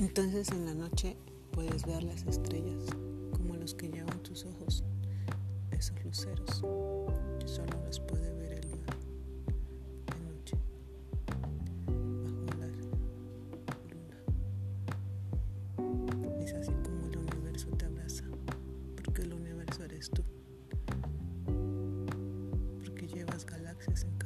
Entonces en la noche puedes ver las estrellas como los que llevan tus ojos, esos luceros. Solo los puede ver el mar de noche, bajo la luna. Es así como el universo te abraza, porque el universo eres tú, porque llevas galaxias en cada